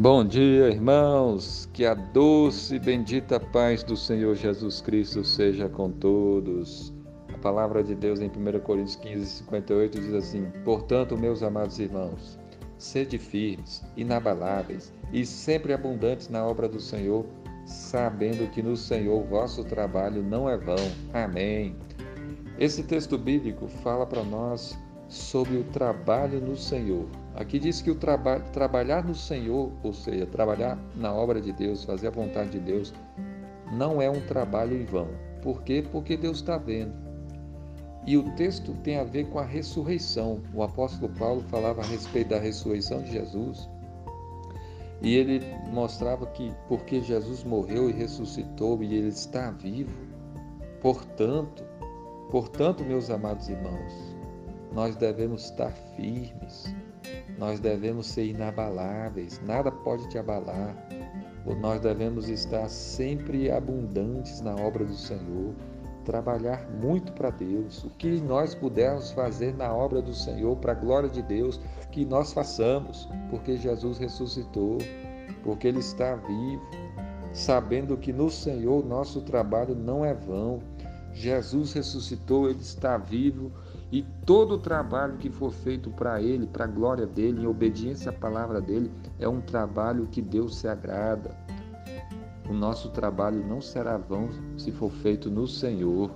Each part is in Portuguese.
Bom dia, irmãos. Que a doce e bendita paz do Senhor Jesus Cristo seja com todos. A palavra de Deus em 1 Coríntios 15, 58 diz assim: Portanto, meus amados irmãos, sede firmes, inabaláveis e sempre abundantes na obra do Senhor, sabendo que no Senhor vosso trabalho não é vão. Amém. Esse texto bíblico fala para nós sobre o trabalho no Senhor. Aqui diz que o traba trabalhar no Senhor, ou seja, trabalhar na obra de Deus, fazer a vontade de Deus, não é um trabalho em vão. Por quê? Porque Deus está vendo. E o texto tem a ver com a ressurreição. O apóstolo Paulo falava a respeito da ressurreição de Jesus. E ele mostrava que porque Jesus morreu e ressuscitou e ele está vivo, portanto, portanto, meus amados irmãos, nós devemos estar firmes, nós devemos ser inabaláveis, nada pode te abalar. Nós devemos estar sempre abundantes na obra do Senhor, trabalhar muito para Deus. O que nós pudermos fazer na obra do Senhor, para a glória de Deus, que nós façamos, porque Jesus ressuscitou, porque Ele está vivo, sabendo que no Senhor nosso trabalho não é vão. Jesus ressuscitou, Ele está vivo e todo o trabalho que for feito para Ele, para a glória dele, em obediência à palavra dele, é um trabalho que Deus se agrada. O nosso trabalho não será vão se for feito no Senhor.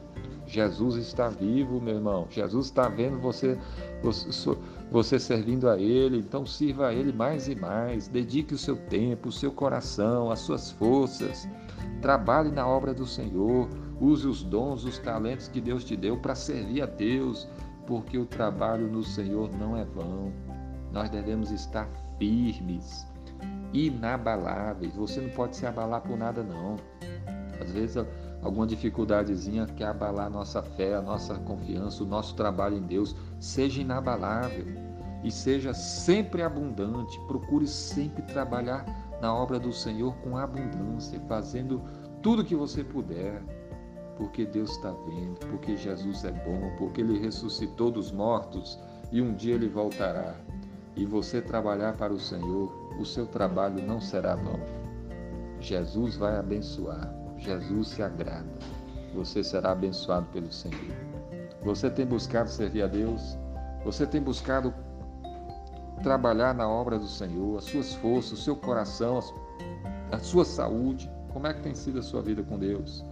Jesus está vivo, meu irmão. Jesus está vendo você, você, você servindo a Ele. Então sirva a Ele mais e mais. Dedique o seu tempo, o seu coração, as suas forças. Trabalhe na obra do Senhor. Use os dons, os talentos que Deus te deu para servir a Deus, porque o trabalho no Senhor não é vão. Nós devemos estar firmes, inabaláveis. Você não pode se abalar por nada, não. Às vezes, alguma dificuldadezinha quer abalar a nossa fé, a nossa confiança, o nosso trabalho em Deus. Seja inabalável e seja sempre abundante. Procure sempre trabalhar na obra do Senhor com abundância, fazendo tudo que você puder porque Deus está vendo, porque Jesus é bom, porque Ele ressuscitou dos mortos e um dia Ele voltará. E você trabalhar para o Senhor, o seu trabalho não será vão. Jesus vai abençoar, Jesus se agrada. Você será abençoado pelo Senhor. Você tem buscado servir a Deus? Você tem buscado trabalhar na obra do Senhor, as suas forças, o seu coração, a sua saúde? Como é que tem sido a sua vida com Deus?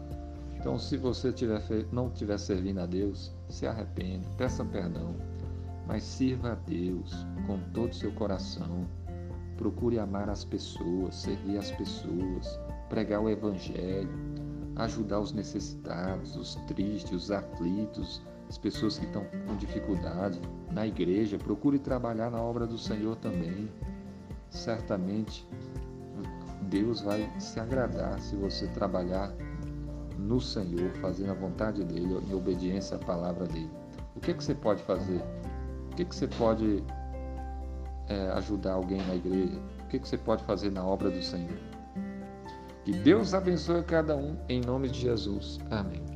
Então, se você tiver não estiver servindo a Deus, se arrependa, peça perdão, mas sirva a Deus com todo o seu coração. Procure amar as pessoas, servir as pessoas, pregar o Evangelho, ajudar os necessitados, os tristes, os aflitos, as pessoas que estão com dificuldade na igreja. Procure trabalhar na obra do Senhor também. Certamente Deus vai se agradar se você trabalhar no Senhor, fazendo a vontade dele, em obediência à palavra dele. O que, que você pode fazer? O que, que você pode é, ajudar alguém na igreja? O que, que você pode fazer na obra do Senhor? Que Deus abençoe cada um em nome de Jesus. Amém.